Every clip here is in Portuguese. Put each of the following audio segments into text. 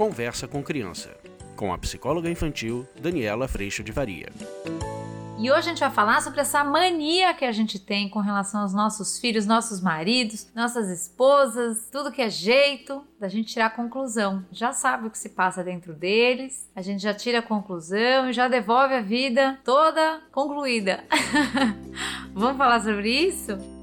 Conversa com Criança, com a psicóloga infantil Daniela Freixo de Varia. E hoje a gente vai falar sobre essa mania que a gente tem com relação aos nossos filhos, nossos maridos, nossas esposas, tudo que é jeito da gente tirar a conclusão. Já sabe o que se passa dentro deles, a gente já tira a conclusão e já devolve a vida toda concluída. Vamos falar sobre isso?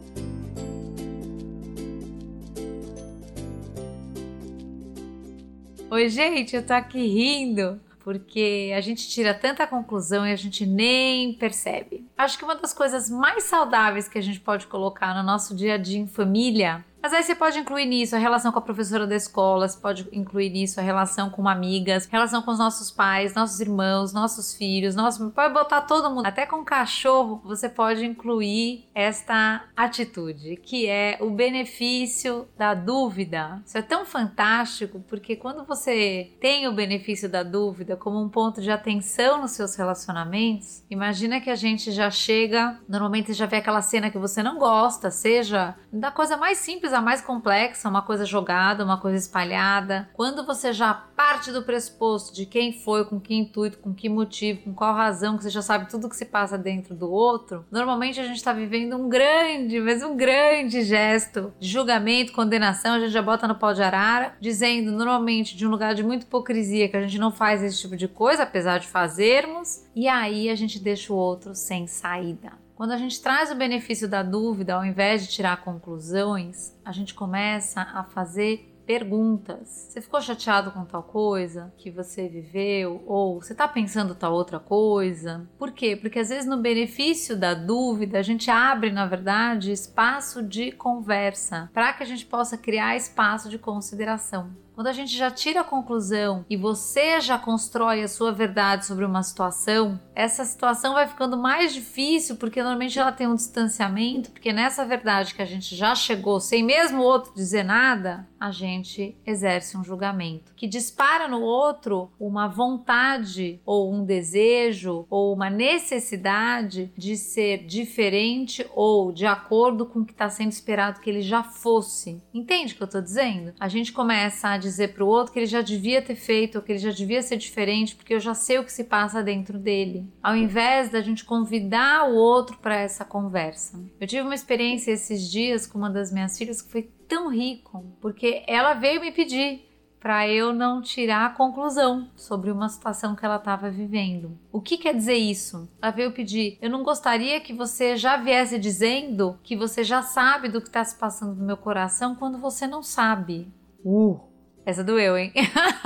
Oi, gente, eu tô aqui rindo porque a gente tira tanta conclusão e a gente nem percebe. Acho que uma das coisas mais saudáveis que a gente pode colocar no nosso dia a dia em família mas aí você pode incluir nisso a relação com a professora da escola, você pode incluir nisso a relação com amigas, relação com os nossos pais, nossos irmãos, nossos filhos, nosso, pode botar todo mundo, até com cachorro, você pode incluir esta atitude, que é o benefício da dúvida. Isso é tão fantástico porque quando você tem o benefício da dúvida como um ponto de atenção nos seus relacionamentos, imagina que a gente já chega, normalmente já vê aquela cena que você não gosta, seja da coisa mais simples coisa mais complexa, uma coisa jogada, uma coisa espalhada, quando você já parte do pressuposto de quem foi, com que intuito, com que motivo, com qual razão, que você já sabe tudo que se passa dentro do outro, normalmente a gente está vivendo um grande, mas um grande gesto de julgamento, condenação, a gente já bota no pau de arara, dizendo normalmente de um lugar de muita hipocrisia que a gente não faz esse tipo de coisa, apesar de fazermos, e aí a gente deixa o outro sem saída. Quando a gente traz o benefício da dúvida, ao invés de tirar conclusões, a gente começa a fazer perguntas. Você ficou chateado com tal coisa que você viveu? Ou você está pensando tal outra coisa? Por quê? Porque às vezes no benefício da dúvida a gente abre, na verdade, espaço de conversa para que a gente possa criar espaço de consideração. Quando a gente já tira a conclusão e você já constrói a sua verdade sobre uma situação, essa situação vai ficando mais difícil porque normalmente ela tem um distanciamento, porque nessa verdade que a gente já chegou sem mesmo o outro dizer nada, a gente exerce um julgamento que dispara no outro uma vontade ou um desejo ou uma necessidade de ser diferente ou de acordo com o que está sendo esperado que ele já fosse. Entende o que eu estou dizendo? A gente começa a dizer para o outro que ele já devia ter feito, ou que ele já devia ser diferente, porque eu já sei o que se passa dentro dele, ao invés da gente convidar o outro para essa conversa. Eu tive uma experiência esses dias com uma das minhas filhas que foi tão rico, porque ela veio me pedir para eu não tirar a conclusão sobre uma situação que ela estava vivendo. O que quer dizer isso? Ela veio pedir: eu não gostaria que você já viesse dizendo que você já sabe do que está se passando no meu coração quando você não sabe. Uh! Essa doeu, hein?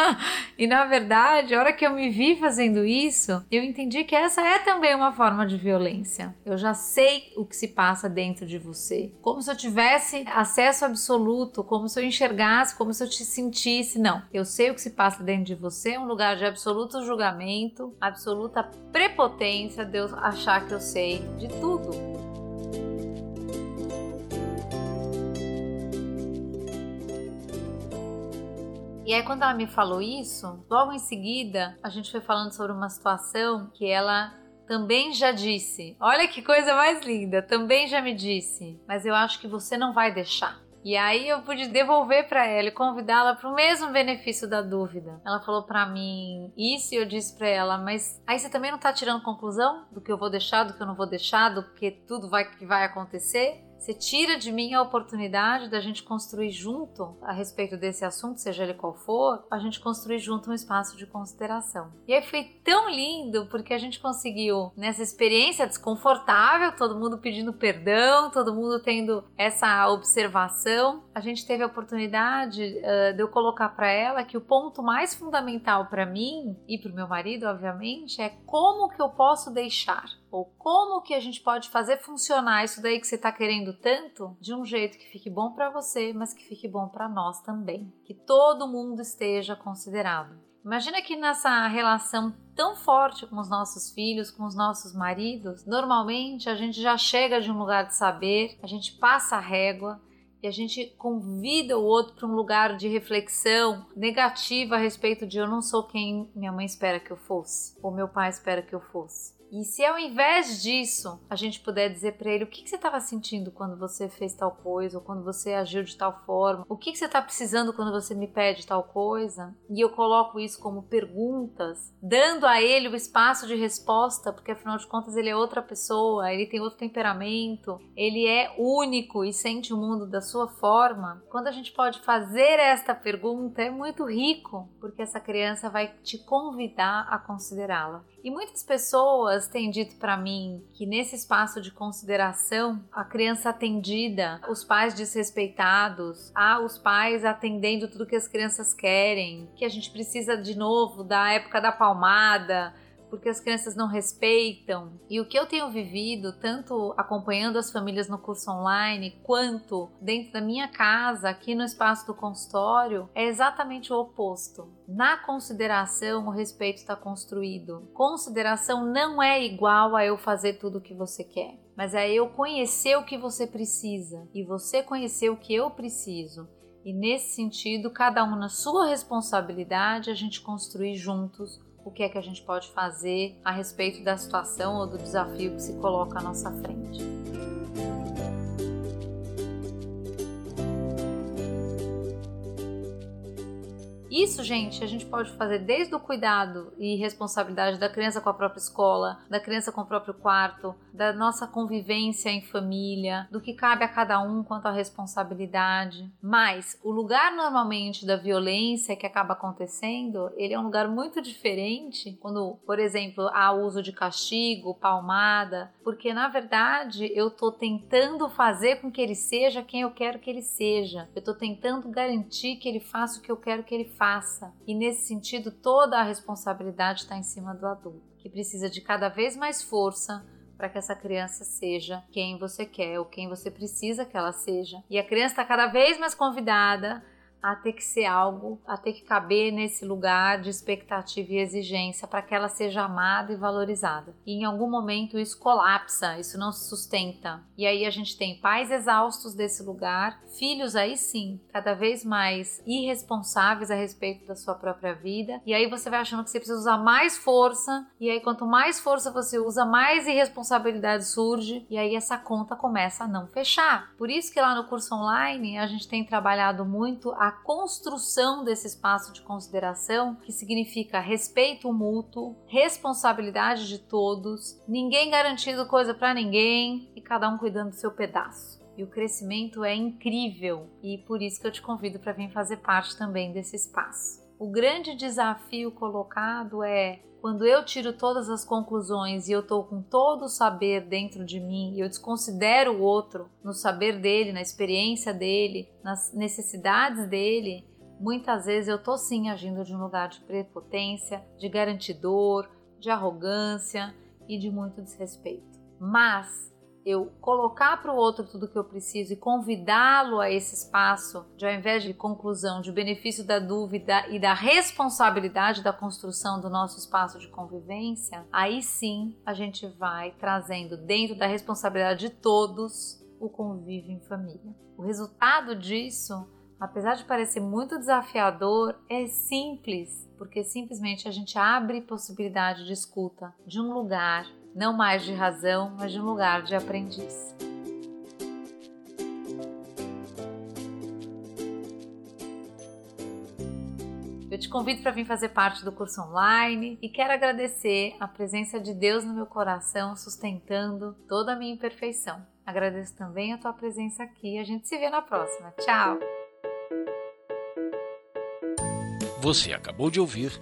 e na verdade, a hora que eu me vi fazendo isso, eu entendi que essa é também uma forma de violência. Eu já sei o que se passa dentro de você. Como se eu tivesse acesso absoluto, como se eu enxergasse, como se eu te sentisse. Não, eu sei o que se passa dentro de você, é um lugar de absoluto julgamento, absoluta prepotência de eu achar que eu sei de tudo. E aí, quando ela me falou isso, logo em seguida, a gente foi falando sobre uma situação que ela também já disse. Olha que coisa mais linda, também já me disse, mas eu acho que você não vai deixar. E aí eu pude devolver para ela e convidá-la para o mesmo benefício da dúvida. Ela falou para mim isso e eu disse para ela, mas aí você também não tá tirando conclusão do que eu vou deixar, do que eu não vou deixar, do que tudo vai que vai acontecer? Você tira de mim a oportunidade da gente construir junto a respeito desse assunto, seja ele qual for, a gente construir junto um espaço de consideração. E aí foi tão lindo porque a gente conseguiu nessa experiência desconfortável, todo mundo pedindo perdão, todo mundo tendo essa observação, a gente teve a oportunidade uh, de eu colocar para ela que o ponto mais fundamental para mim e para o meu marido, obviamente, é como que eu posso deixar ou como que a gente pode fazer funcionar isso daí que você está querendo tanto de um jeito que fique bom para você, mas que fique bom para nós também, que todo mundo esteja considerado. Imagina que nessa relação tão forte com os nossos filhos, com os nossos maridos, normalmente a gente já chega de um lugar de saber, a gente passa a régua, e a gente convida o outro para um lugar de reflexão negativa a respeito de eu não sou quem minha mãe espera que eu fosse, ou meu pai espera que eu fosse. E se ao invés disso a gente puder dizer para ele o que, que você estava sentindo quando você fez tal coisa, ou quando você agiu de tal forma, o que, que você está precisando quando você me pede tal coisa, e eu coloco isso como perguntas, dando a ele o espaço de resposta, porque afinal de contas ele é outra pessoa, ele tem outro temperamento, ele é único e sente o mundo da sua forma. Quando a gente pode fazer esta pergunta, é muito rico, porque essa criança vai te convidar a considerá-la. E muitas pessoas têm dito para mim que nesse espaço de consideração, a criança atendida, os pais desrespeitados, há os pais atendendo tudo que as crianças querem, que a gente precisa de novo da época da palmada, porque as crianças não respeitam. E o que eu tenho vivido, tanto acompanhando as famílias no curso online, quanto dentro da minha casa, aqui no espaço do consultório, é exatamente o oposto. Na consideração, o respeito está construído. Consideração não é igual a eu fazer tudo o que você quer, mas é eu conhecer o que você precisa e você conhecer o que eu preciso. E nesse sentido, cada um na sua responsabilidade, a gente construir juntos o que é que a gente pode fazer a respeito da situação ou do desafio que se coloca à nossa frente. Isso, gente, a gente pode fazer desde o cuidado e responsabilidade da criança com a própria escola, da criança com o próprio quarto, da nossa convivência em família, do que cabe a cada um quanto à responsabilidade. Mas o lugar normalmente da violência que acaba acontecendo, ele é um lugar muito diferente quando, por exemplo, há uso de castigo, palmada, porque na verdade eu estou tentando fazer com que ele seja quem eu quero que ele seja. Eu estou tentando garantir que ele faça o que eu quero que ele faça faça. E nesse sentido, toda a responsabilidade está em cima do adulto, que precisa de cada vez mais força para que essa criança seja quem você quer ou quem você precisa que ela seja. E a criança está cada vez mais convidada a ter que ser algo, a ter que caber nesse lugar de expectativa e exigência para que ela seja amada e valorizada. E em algum momento isso colapsa, isso não se sustenta. E aí a gente tem pais exaustos desse lugar, filhos aí sim, cada vez mais irresponsáveis a respeito da sua própria vida. E aí você vai achando que você precisa usar mais força, e aí quanto mais força você usa, mais irresponsabilidade surge, e aí essa conta começa a não fechar. Por isso que lá no curso online a gente tem trabalhado muito a construção desse espaço de consideração, que significa respeito mútuo, responsabilidade de todos, ninguém garantindo coisa para ninguém e cada um cuidando do seu pedaço. E o crescimento é incrível e por isso que eu te convido para vir fazer parte também desse espaço. O grande desafio colocado é quando eu tiro todas as conclusões e eu estou com todo o saber dentro de mim e eu desconsidero o outro no saber dele, na experiência dele, nas necessidades dele, muitas vezes eu estou sim agindo de um lugar de prepotência, de garantidor, de arrogância e de muito desrespeito. Mas eu colocar para o outro tudo que eu preciso e convidá-lo a esse espaço, de ao invés de conclusão, de benefício da dúvida e da responsabilidade da construção do nosso espaço de convivência, aí sim a gente vai trazendo dentro da responsabilidade de todos o convívio em família. O resultado disso, apesar de parecer muito desafiador, é simples, porque simplesmente a gente abre possibilidade de escuta de um lugar não mais de razão, mas de um lugar de aprendiz. Eu te convido para vir fazer parte do curso online e quero agradecer a presença de Deus no meu coração, sustentando toda a minha imperfeição. Agradeço também a tua presença aqui. A gente se vê na próxima. Tchau! Você acabou de ouvir